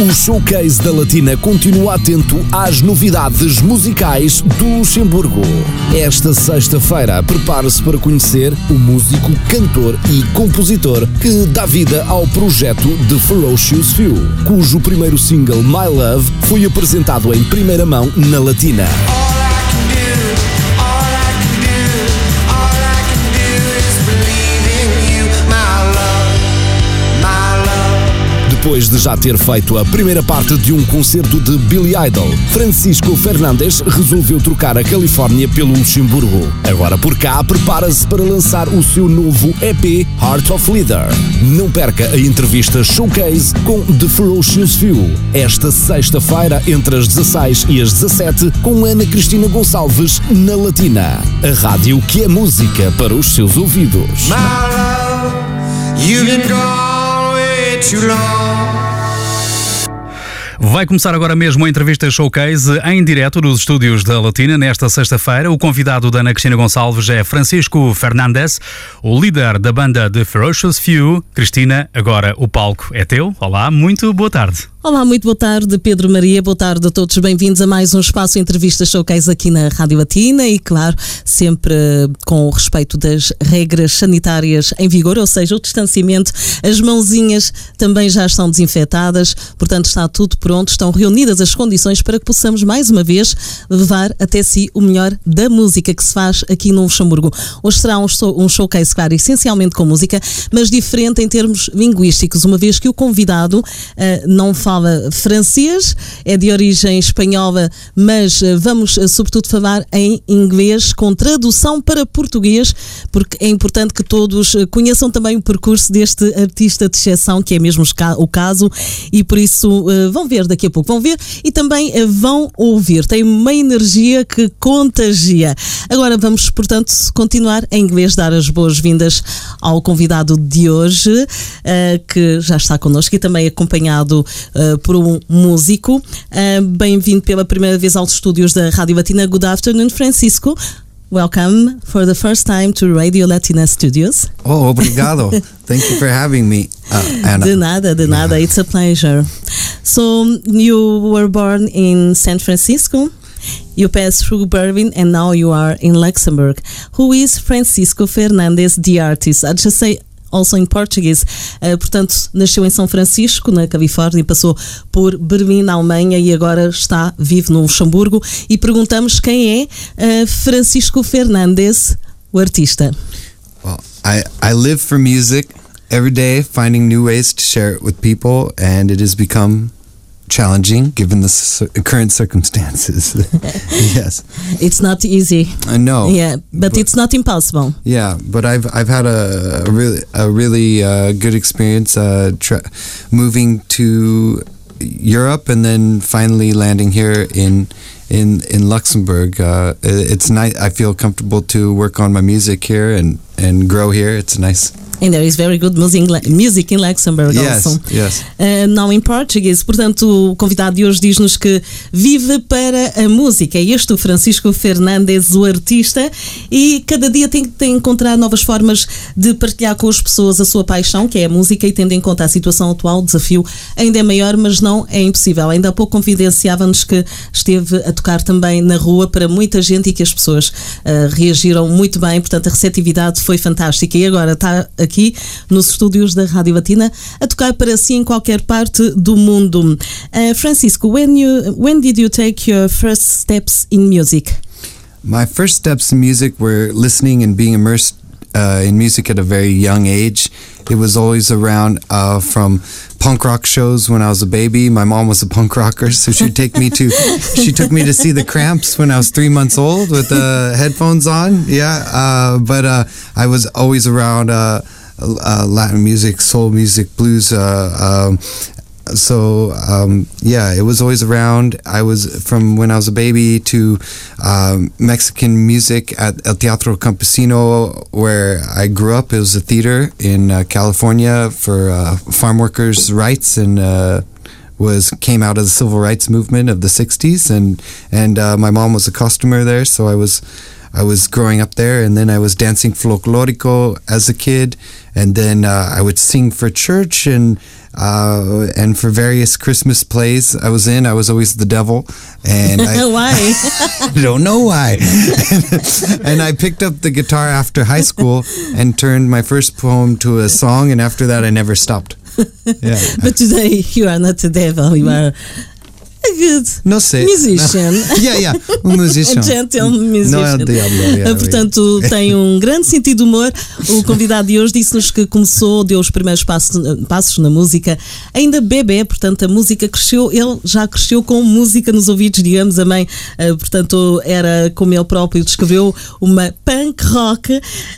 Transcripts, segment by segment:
O Showcase da Latina continua atento às novidades musicais do Luxemburgo. Esta sexta-feira, prepare-se para conhecer o músico, cantor e compositor que dá vida ao projeto The Ferocious Few, cujo primeiro single My Love foi apresentado em primeira mão na Latina. Depois de já ter feito a primeira parte de um concerto de Billy Idol, Francisco Fernandes resolveu trocar a Califórnia pelo Luxemburgo. Agora por cá, prepara-se para lançar o seu novo EP Heart of Leader. Não perca a entrevista Showcase com The Ferocious Few, esta sexta-feira entre as 16 e as 17 com Ana Cristina Gonçalves na Latina, a rádio que é música para os seus ouvidos. Vai começar agora mesmo a entrevista showcase em direto nos estúdios da Latina nesta sexta-feira. O convidado da Ana Cristina Gonçalves é Francisco Fernandes, o líder da banda The Ferocious Few. Cristina, agora o palco é teu. Olá, muito boa tarde. Olá, muito boa tarde, Pedro Maria. Boa tarde a todos. Bem-vindos a mais um espaço entrevista showcase aqui na Rádio Latina e, claro, sempre com o respeito das regras sanitárias em vigor, ou seja, o distanciamento. As mãozinhas também já estão desinfetadas, portanto, está tudo pronto. Estão reunidas as condições para que possamos, mais uma vez, levar até si o melhor da música que se faz aqui no Luxemburgo. Hoje será um, show, showcase, claro, essencialmente com música, mas diferente em termos linguísticos, uma vez que o convidado uh, não fala fala francês, é de origem espanhola, mas eh, vamos eh, sobretudo falar em inglês com tradução para português, porque é importante que todos eh, conheçam também o percurso deste artista de exceção, que é mesmo o caso, e por isso vão ver daqui a pouco, vão ver e também vão ouvir. Tem uma energia que contagia. Agora vamos, portanto, continuar em inglês, dar as boas-vindas ao convidado de hoje, que já está connosco e também acompanhado uh, por um músico. Uh, Bem-vindo pela primeira vez aos estúdios da Rádio Latina. Good afternoon, Francisco. Welcome for the first time to Radio Latina Studios. Oh, obrigado. Thank you for having me, uh, Anna. De nada, de nada. It's a pleasure. So, you were born in San Francisco. You passed through Berlin and now you are in Luxembourg. Who is Francisco Fernandes, the artist? I just say also in Portuguese. Uh, portanto, nasceu em São Francisco, na Califórnia, passou por Berlim, na Alemanha e agora está vivo no Luxemburgo. E perguntamos quem é uh, Francisco Fernandes, o artista. Well, I, I live for music every day, finding new ways to share it with people, and it has become challenging given the current circumstances. yes, it's not easy. I know. Yeah, but, but, it's not impossible. Yeah, but I've I've had a, a really a really uh, good experience uh, tra- moving to Europe and then finally landing here in in in Luxembourg. Uh, it's nice. I feel comfortable to work on my music here and and grow here. It's nice. And there is very good music in Luxembourg yes, also. Yes. Uh, não em português. Portanto, o convidado de hoje diz-nos que vive para a música. É este o Francisco Fernandes, o artista, e cada dia tem que encontrar novas formas de partilhar com as pessoas a sua paixão, que é a música, e tendo em conta a situação atual, o desafio ainda é maior, mas não é impossível. Ainda há pouco confidenciava-nos que esteve a tocar também na rua para muita gente e que as pessoas uh, reagiram muito bem, portanto, a receptividade foi fantástica. E agora está aqui nos estúdios da Rádio Latina a tocar para si em qualquer parte do mundo. Uh, Francisco, when you when did you take your first steps in music? My first steps in music were listening and being immersed uh, in music at a very young age. It was always around uh, from punk rock shows when I was a baby. My mom was a punk rocker, so she'd take me to she took me to see the Cramps when I was three months old with the headphones on. Yeah, uh, but uh, I was always around uh, Latin music, soul music, blues. Uh, um, so um, yeah, it was always around. I was from when I was a baby to um, Mexican music at El Teatro Campesino, where I grew up. It was a theater in uh, California for uh, farm workers' rights and uh, was came out of the civil rights movement of the '60s, and and uh, my mom was a customer there, so I was. I was growing up there, and then I was dancing folklorico as a kid, and then uh, I would sing for church and uh, and for various Christmas plays I was in. I was always the devil, and I, don't know Why? I don't know why. and I picked up the guitar after high school and turned my first poem to a song, and after that, I never stopped. Yeah. but today you are not a devil, you are a good No sei. musician. yeah, yeah. Um musician. A gentle musician. Não é o diabo. Yeah, Ah, Portanto, tem um grande sentido de humor. O convidado de hoje disse-nos que começou, deu os primeiros passos, passos na música, ainda bebê, portanto, a música cresceu, ele já cresceu com música nos ouvidos, digamos, a mãe, ah, portanto, era como ele próprio descreveu, uma punk rock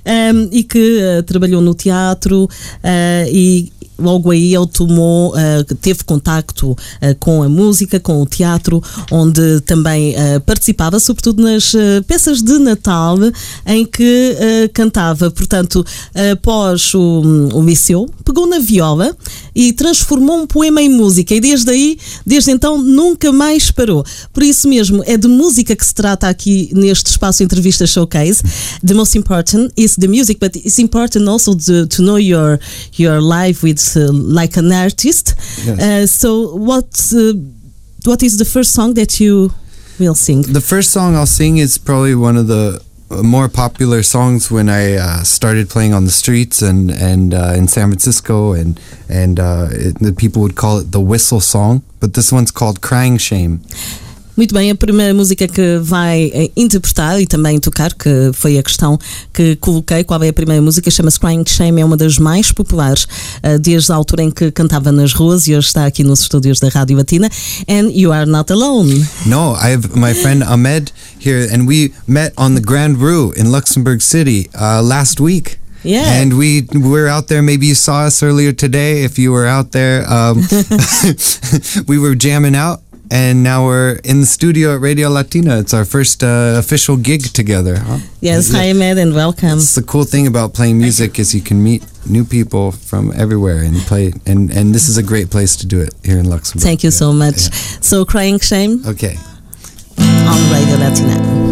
ah, e que ah, trabalhou no teatro ah, e logo aí ele tomou, ah, teve contacto ah, com a música, com o teatro, onde também ah, participava, sobretudo nas peças de Natal, em que cantava. Portanto, após o, o liceu, pegou na viola e transformou um poema em música, e desde aí, desde então, nunca mais parou. Por isso mesmo, é de música que se trata aqui neste espaço Entrevista Showcase. The most important is the music, but it's important also to, to know your your life with uh, like an artist. Yes. Uh, so what uh, what is the first song that you will sing? The first song I'll sing is probably one of the more popular songs when I uh, started playing on the streets and and uh, in San Francisco and and uh, it, the people would call it the whistle song. But this one's called "Crying Shame." Muito bem, a primeira música que vai eh, interpretar e também tocar, que foi a questão que coloquei, qual é a primeira música, chama-se Crying Shame, é uma das mais populares eh, desde a altura em que cantava nas ruas e hoje está aqui nos estúdios da Rádio Latina. And You Are Not Alone. No, I have my friend Ahmed here, and we met on the Grand Rue in Luxembourg City uh, last week. Yeah. And we were out there. Maybe you saw us earlier today. If you were out there, um, we were jamming out, and now we're in the studio at Radio Latina. It's our first uh, official gig together. Huh? Yes, hi Ahmed and welcome. It's the cool thing about playing music is you can meet new people from everywhere and play. And and this is a great place to do it here in Luxembourg. Thank you Yeah. so much. So Crying Shame Okay. on Radio Latina.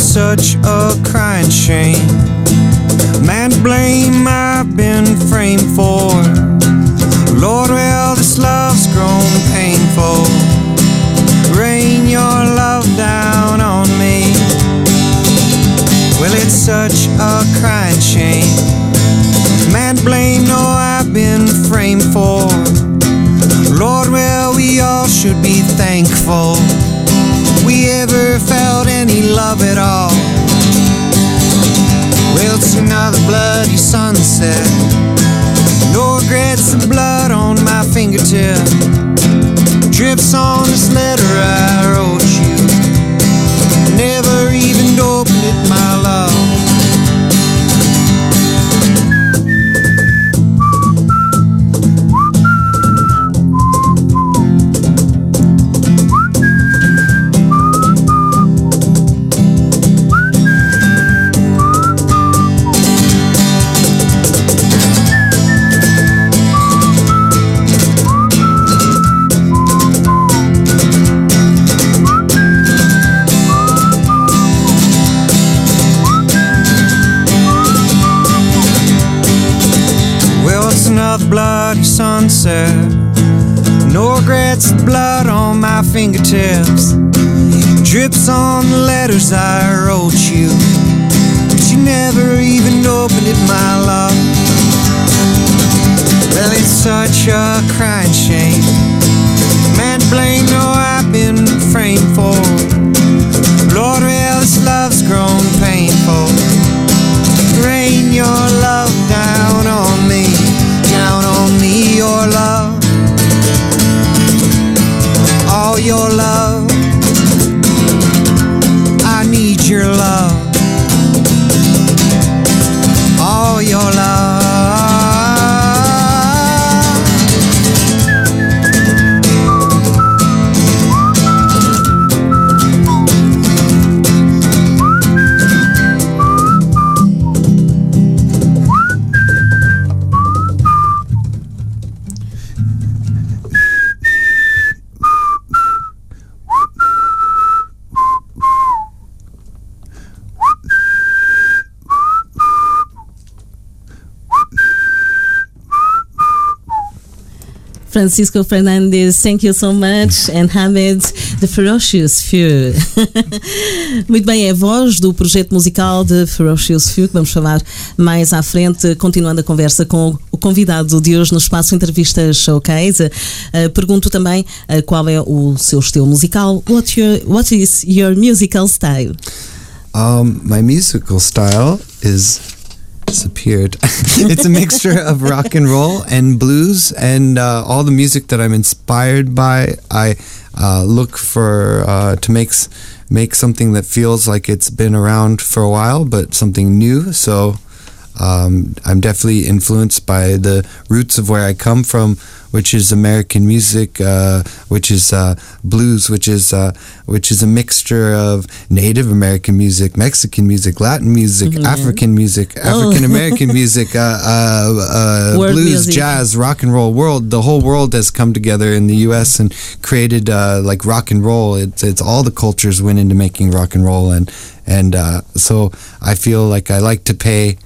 Such a crying shame. Man, blame I've been framed for. Lord, well, this love's grown painful. Rain your love down on me. Well, it's such a crying shame. Man, blame, no, I've been framed for. Lord, well, we all should be thankful love at all. Well, it's another bloody sunset. No regrets, the blood on my fingertip drips on this letter I letters I wrote you, but you never even opened it, my love. Well, it's such a crying shame. Man, blame, no, I've been framed for. Lord, well, this love's grown painful. Rain your love down on me, down on me, your love. All your love Francisco Fernandes, thank you so much. And Hamed, The Ferocious Few. Muito bem, é a voz do projeto musical de Ferocious Few, que vamos falar mais à frente, continuando a conversa com o convidado de hoje no espaço Entrevistas Showcase. Uh, pergunto também uh, qual é o seu estilo musical. What, your, what is your musical style? Um, my musical style is disappeared. it's a mixture of rock and roll and blues, and uh, all the music that I'm inspired by. I uh, look for uh, to make make something that feels like it's been around for a while, but something new. So um, I'm definitely influenced by the roots of where I come from, which is American music, uh, which is uh, blues, which is uh, which is a mixture of Native American music, Mexican music, Latin music, mm-hmm. African music, African American oh. music, uh, uh, uh, blues, music. jazz, rock and roll. World, the whole world has come together in the U.S. and created like rock and roll. It's it's all the cultures went into making rock and roll, and and so I feel like I like to pay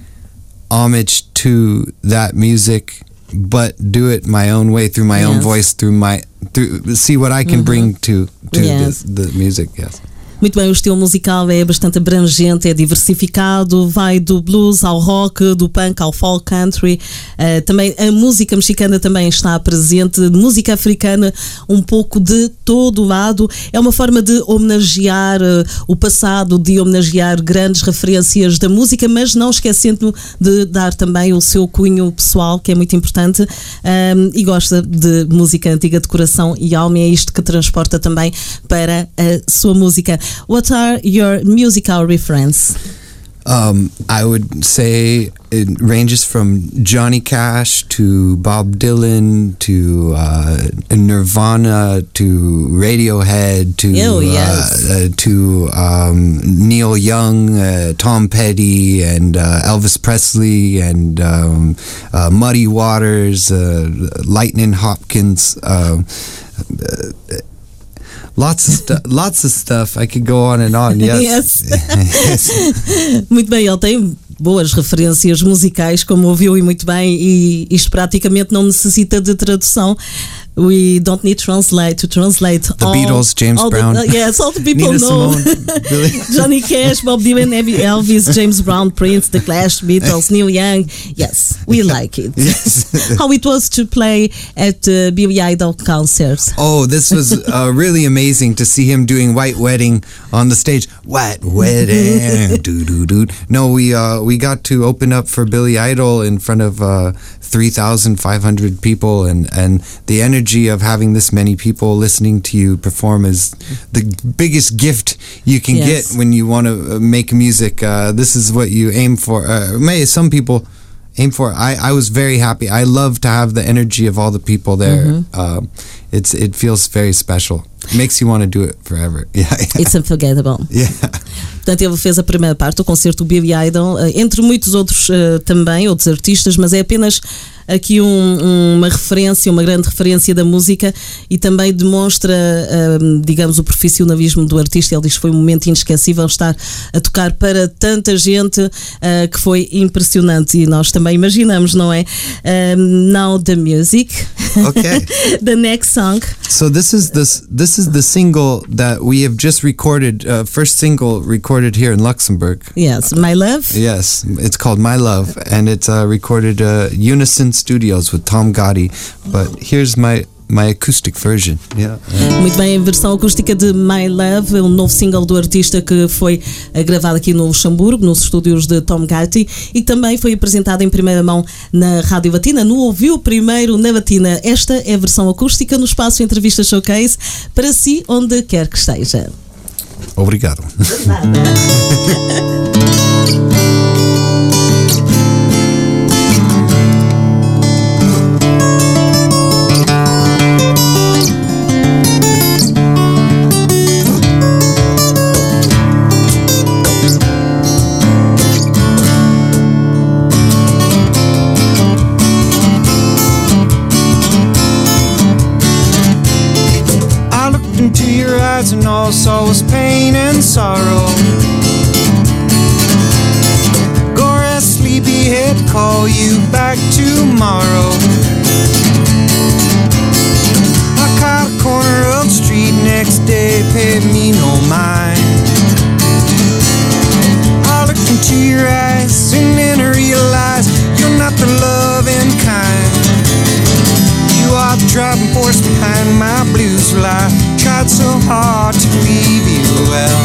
homage to that music but do it my own way through my yes. own voice through my through see what I can mm-hmm. bring to to yes. the, the music yes Muito bem, o estilo musical é bastante abrangente, é diversificado, vai do blues ao rock, do punk ao folk country. Uh, também a música mexicana também está presente, música africana, um pouco de todo lado. É uma forma de homenagear uh, o passado, de homenagear grandes referências da música, mas não esquecendo de dar também o seu cunho pessoal, que é muito importante. Um, e gosta de música antiga de coração e alma, é isto que transporta também para a sua música. What are your musical references? Um, I would say it ranges from Johnny Cash to Bob Dylan to uh, Nirvana to Radiohead to oh, yes. uh, uh, to um, Neil Young, uh, Tom Petty, and uh, Elvis Presley, and um, uh, Muddy Waters, Lightnin' Hopkins Lots of stuff. lots of stuff. I could go on and on. Yes. yes. muito bem, ele tem boas referências musicais, como ouviu e muito bem, e isto praticamente não necessita de tradução. We don't need translate to translate the all, Beatles, James all Brown. The, uh, yes, all the people Nina know. Simone, Johnny Cash, Bob Dylan, Elvis, James Brown, Prince, The Clash, Beatles, Neil Young. Yes, we like it. Yes. How it was to play at uh, Billy Idol concerts. Oh, this was uh, really amazing to see him doing White Wedding on the stage. White Wedding, doo doo doo. No, we uh, we got to open up for Billy Idol in front of uh, three thousand five hundred people, and and the energy energy of having this many people listening to you perform is the biggest gift you can yes. get when you want to uh, make music. Uh, this is what you aim for. Uh, may some people aim for. I, I was very happy. I love to have the energy of all the people there. Mm-hmm. Uh, it's it feels very special. It makes you want to do it forever. Yeah, yeah. It's unforgettable. Yeah. Portanto, ele fez a primeira parte, o concerto Billy Idol, uh, entre muitos outros uh, também, outros artistas, mas é apenas aqui um, uma referência, uma grande referência da música e também demonstra, um, digamos, o profissionalismo do artista. Ele diz que foi um momento inesquecível estar a tocar para tanta gente uh, que foi impressionante e nós também imaginamos, não é? Um, now the music. Okay. the next song. So this is this this is the single that we have just recorded, uh, first single recorded here in Luxembourg. Yes, My Love. Yes, it's called My Love, and it's uh, recorded uh, Unison Studios with Tom Gotti. But here's my my acoustic version. Yeah. Muito bem, a versão acústica de My Love, um novo single do artista que foi eh, gravado aqui no Luxemburgo, nos estúdios de Tom Gotti e também foi apresentado em primeira mão na Rádio Batina. No ouviu primeiro na Batina. Esta é a versão acústica no espaço Entrevista Showcase para si, onde quer que esteja. Obrigado. well.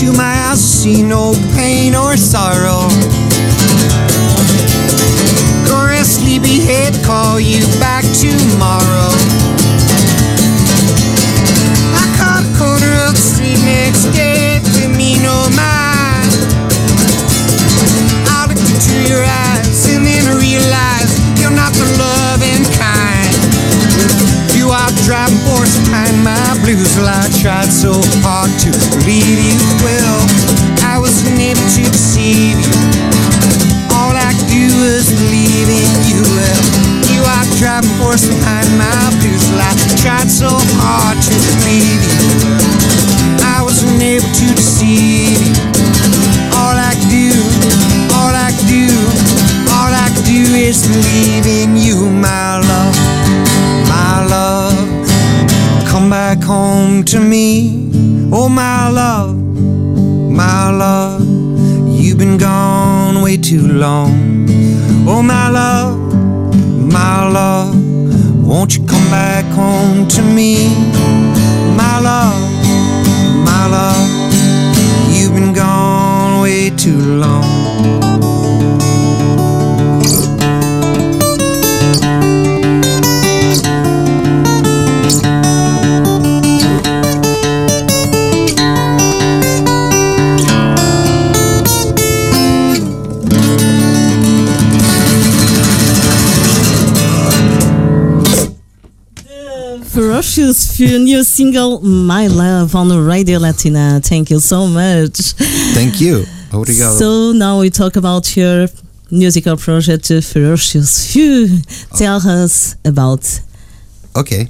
Into my eyes, see no pain or sorrow. Go rest, sleepyhead, call you back tomorrow. I caught a corner of the street next day, pay me no mind. I look into your eyes and then realize you're not the loving kind. You are driving force my blues. Well, I tried so hard to leave you. Well, I wasn't able to deceive you. All I could do was believe in you. Well, you are driving force behind my blues. Well, I tried so hard to leave you. I wasn't able to deceive you. All I could do, all I could do, all I could do is believe in you, my love. Come back home to me, oh my love, my love. You've been gone way too long, oh my love, my love. Won't you come back home to me, my love, my love. You've been gone way too long. Ferocious Few new single My Love on Radio Latina. Thank you so much. Thank you. Obrigado. So now we talk about your musical project Ferocious Few. Tell us about Okay.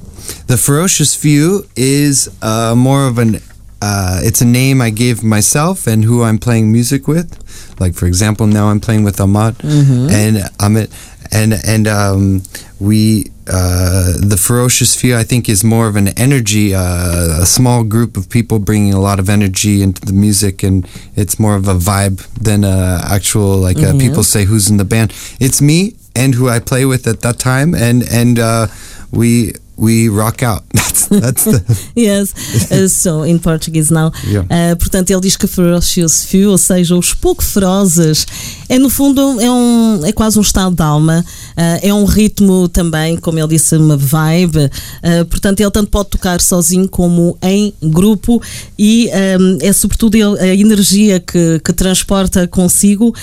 The Ferocious Few is uh, more of an. Uh, it's a name I gave myself and who I'm playing music with. Like for example, now I'm playing with Ahmad and Amit, and and um, we uh, the Ferocious Few I think is more of an energy, uh, a small group of people bringing a lot of energy into the music, and it's more of a vibe than a actual like uh, people say who's in the band. It's me and who I play with at that time, and and uh, we we rock out. That's that's the Yes, uh, so in Portuguese now. Yeah. Uh, portanto, ele diz que Ferocious Few, ou seja, os pouco ferozes, é no fundo é, um, é quase um estado de alma, uh, é um ritmo também, como ele disse, uma vibe. Uh, portanto, ele tanto pode tocar sozinho como em grupo e um, é sobretudo ele- a energia que, que transporta consigo,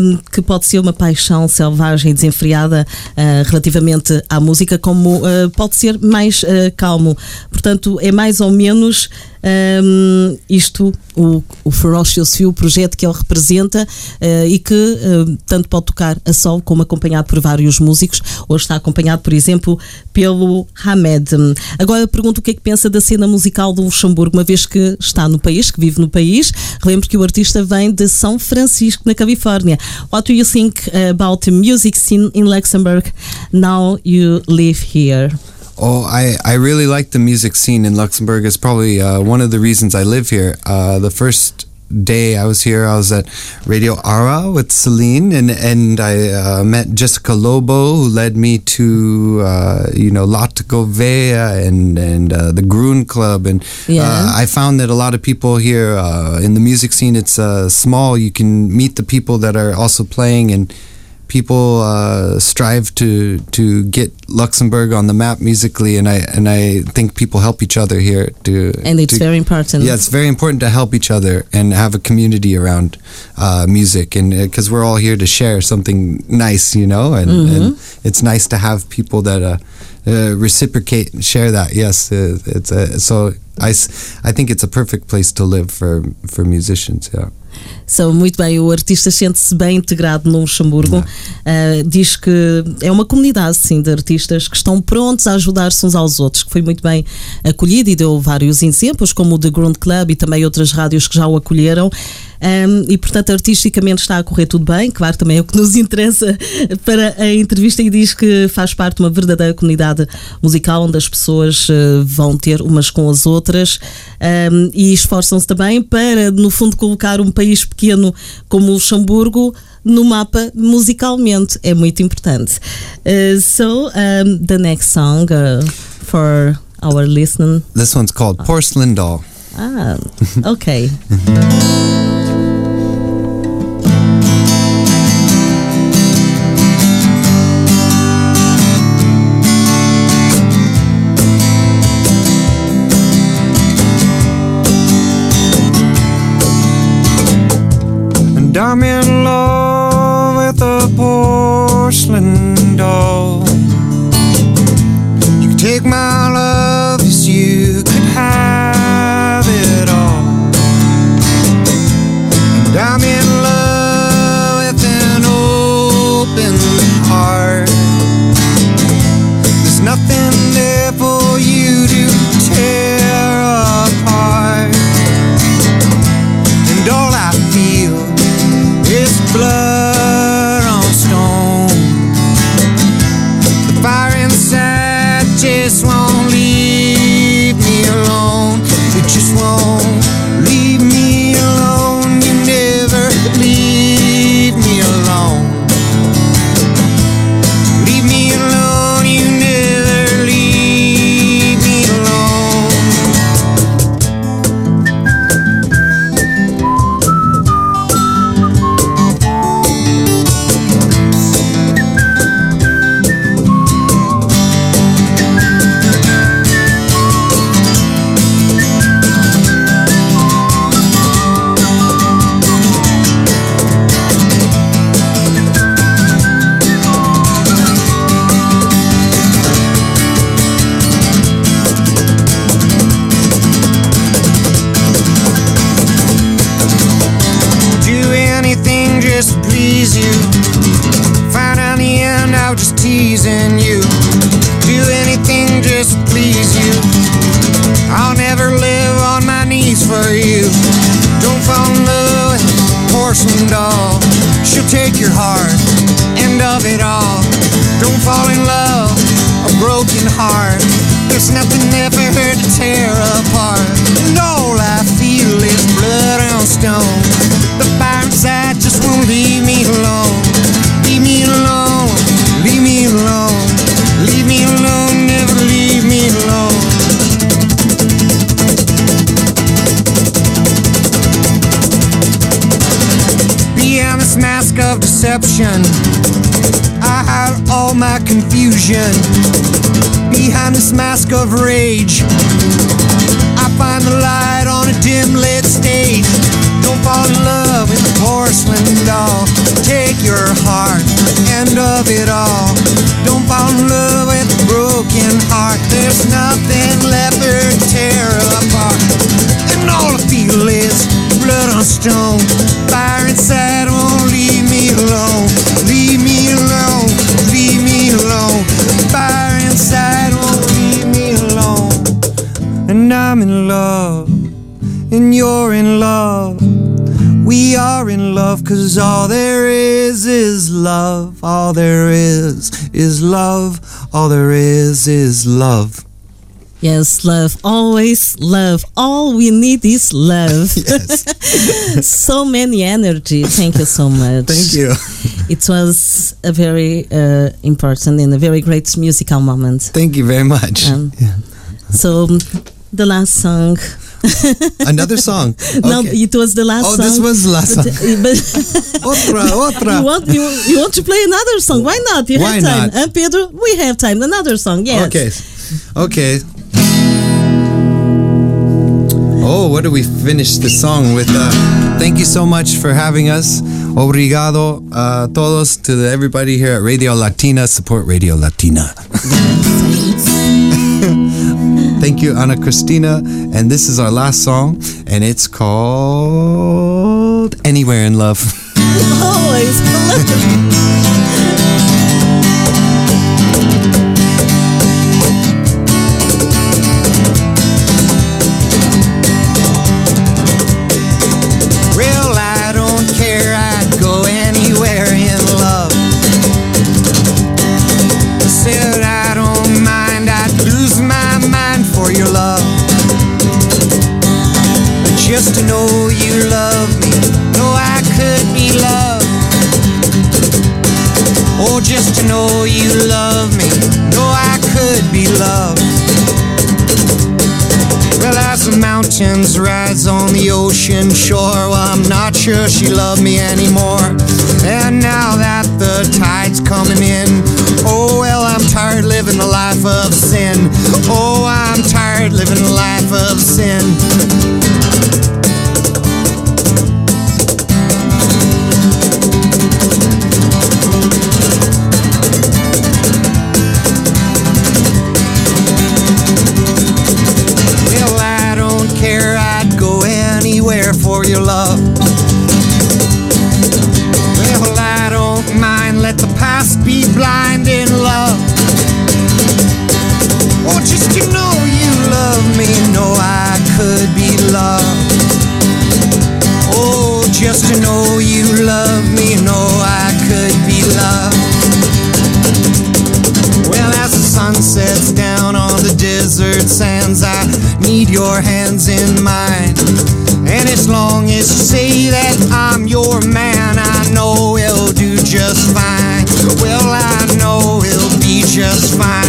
um, que pode ser uma paixão selvagem e desenfreada uh, relativamente à música, como uh, pode ser mais uh, calmo. Portanto, é mais ou menos um, isto, o, o Ferocious Few, o projeto que ele representa uh, e que uh, tanto pode tocar a solo como acompanhado por vários músicos. Hoje está acompanhado, por exemplo, pelo Hamed. Agora pergunto o que é que pensa da cena musical do Luxemburgo, uma vez que está no país, que vive no país. Relembro que o artista vem de São Francisco, na Califórnia. What do you think about the music scene in Luxembourg now you live here? Oh, I, I really like the music scene in Luxembourg. It's probably uh, one of the reasons I live here. Uh, the first day I was here, I was at Radio Ara with Celine, and and I uh, met Jessica Lobo, who led me to uh, you know Latgovea and and uh, the Groen Club, and Yeah. uh, I found that a lot of people here uh, in the music scene, it's uh, small. You can meet the people that are also playing and. People uh, strive to to get Luxembourg on the map musically, and I and I think people help each other here to. And it's to- very important. yeah, it's very important to help each other and have a community around uh, music, and because we're all here to share something nice, you know, and, and it's nice to have people that uh, uh, reciprocate and share that. Yes, uh, it's uh, so I think it's a perfect place to live for for musicians. Yeah. São muito bem, o artista sente-se bem integrado no Luxemburgo. Ah, diz que é uma comunidade sim, de artistas que estão prontos a ajudar-se uns aos outros, que foi muito bem acolhido e deu vários exemplos, como o The Ground Club e também outras rádios que já o acolheram. Ahm, e portanto, artisticamente está a correr tudo bem, claro, também é o que nos interessa para a entrevista e diz que faz parte de uma verdadeira comunidade musical onde as pessoas eh, vão ter umas com as outras ahm, e esforçam-se também para, no fundo, colocar um país pequeno como Luxemburgo no mapa musicalmente. É muito importante. Uh, so, um, the next song uh, for our listening. This one's called Porcelain Doll. Ah, ok. And stone. Fire inside won't leave me alone. Leave me alone. Leave me alone. Fire inside won't leave me alone. And I'm in love. And you're in love. We are in love cause all there is is love. All there is is love. All there is is love. Yes, love. Always love. All we need is love. so many energy. Thank you so much. Thank you. It was a very uh, important and a very great musical moment. Thank you very much. Um, So, the last song. Another song. No, it was the last Oh, song. this was the last But, song. but Otra, you otra. want you, you want to play another song? Why not? You Why have time, not? huh, Pedro? We have time. Another song. Yes. Okay. Okay. Oh, what do we finish the song with? Uh, thank you so much for having us. Obrigado uh, todos to the, everybody here at Radio Latina. Support Radio Latina. Thank you, Ana Cristina. And this is our last song, and it's called Anywhere in Love. Always. not sure she loved me anymore. And now that the tide's coming in, oh, well, I'm tired living the life of sin. Oh, I'm tired living the life of sin. Blind in love. Oh, just to know you love me, know I could be loved. Oh, just to know you love me, know I could be loved. Well, as the sun sets down on the desert sands, I need your hands in mine. And as long as you say that be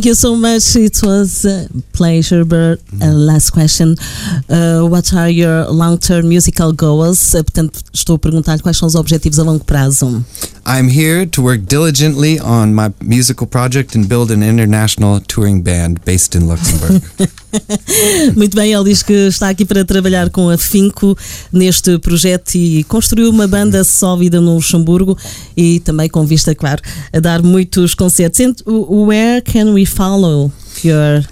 Thank you so much. It was a pleasure. But uh, last question: uh, What are your long-term musical goals? Uh, portanto, estou a perguntar quais são os objetivos a longo prazo. I'm here to work diligently on my musical project and build an international touring band based in Luxembourg. Muito bem, ele diz que está aqui para trabalhar com afinco neste projeto e construir uma banda sólida no Luxemburgo e também com vista, claro, a dar muitos concertos. And where can we follow your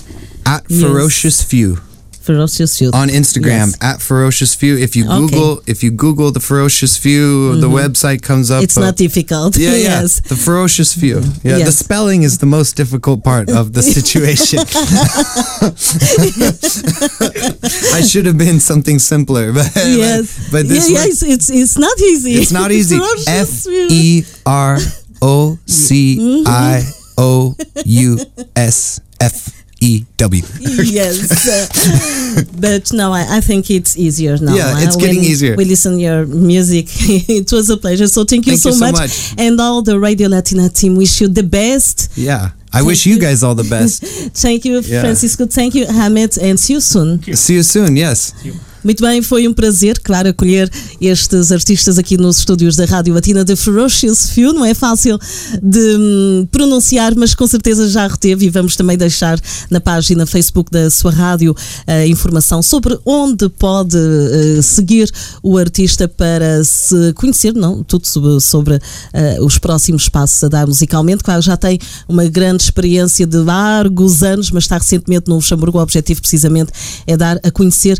At. Ferocious Few ferocious youth? on Instagram Yes. at Ferocious Few. If you Okay. Google, if you Google the Ferocious Few, the mm-hmm. website comes up. It's not difficult. Yeah, yeah. yes. The ferocious few. Yeah, the spelling is the most difficult part of the situation. I should have been something simpler, but Yes. but this yeah, yes, it's it's not easy. it's not easy. F. E R O C I O U S F mm-hmm. E W. yes, uh, but no, I, I think it's easier now. Yeah, uh, it's getting easier. We listen your music. it was a pleasure. So thank you, Thank so, you so much. much. and all the Radio Latina team wish you the best. Yeah, I wish you guys all the best. Thank you, Yeah. Francisco. Thank you, Hamed, and see you soon. See you soon. Yes. Muito bem, foi um prazer, claro, acolher estes artistas aqui nos estúdios da Rádio Latina de Ferocious Few. Não é fácil de hum, pronunciar, mas com certeza já reteve e vamos também deixar na página Facebook da sua rádio a informação sobre onde pode uh, seguir o artista para se conhecer, não, tudo sobre, sobre uh, os próximos passos a dar musicalmente. Claro, já tem uma grande experiência de largos anos, mas está recentemente no Luxemburgo. O objetivo precisamente é dar a conhecer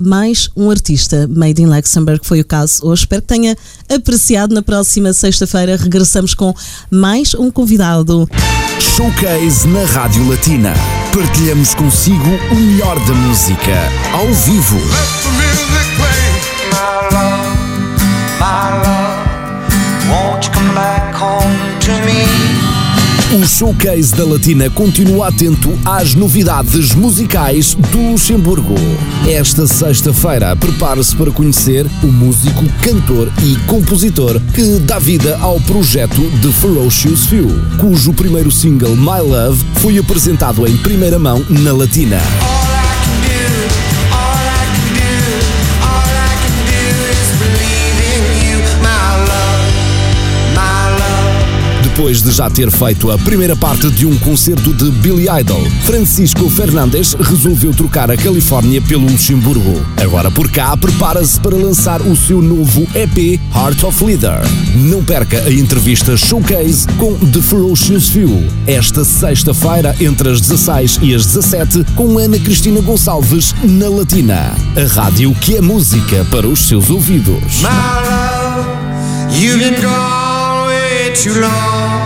mais um artista made in Luxembourg, foi o caso hoje. Espero que tenha apreciado. Na próxima sexta-feira regressamos com mais um convidado. Showcase na Rádio Latina. Partilhamos consigo o melhor da música, ao vivo. O showcase da Latina continua atento às novidades musicais do Luxemburgo. Esta sexta-feira, prepare-se para conhecer o músico, cantor e compositor que dá vida ao projeto The Ferocious Few, cujo primeiro single My Love foi apresentado em primeira mão na Latina. Depois de já ter feito a primeira parte de um concerto de Billy Idol, Francisco Fernandes resolveu trocar a Califórnia pelo Luxemburgo. Agora por cá, prepara-se para lançar o seu novo EP Heart of Leader. Não perca a entrevista Showcase com The Ferocious Few, esta sexta-feira entre as 16 e as 17, com Ana Cristina Gonçalves na Latina, a rádio que é música para os seus ouvidos. My love, you've been gone too long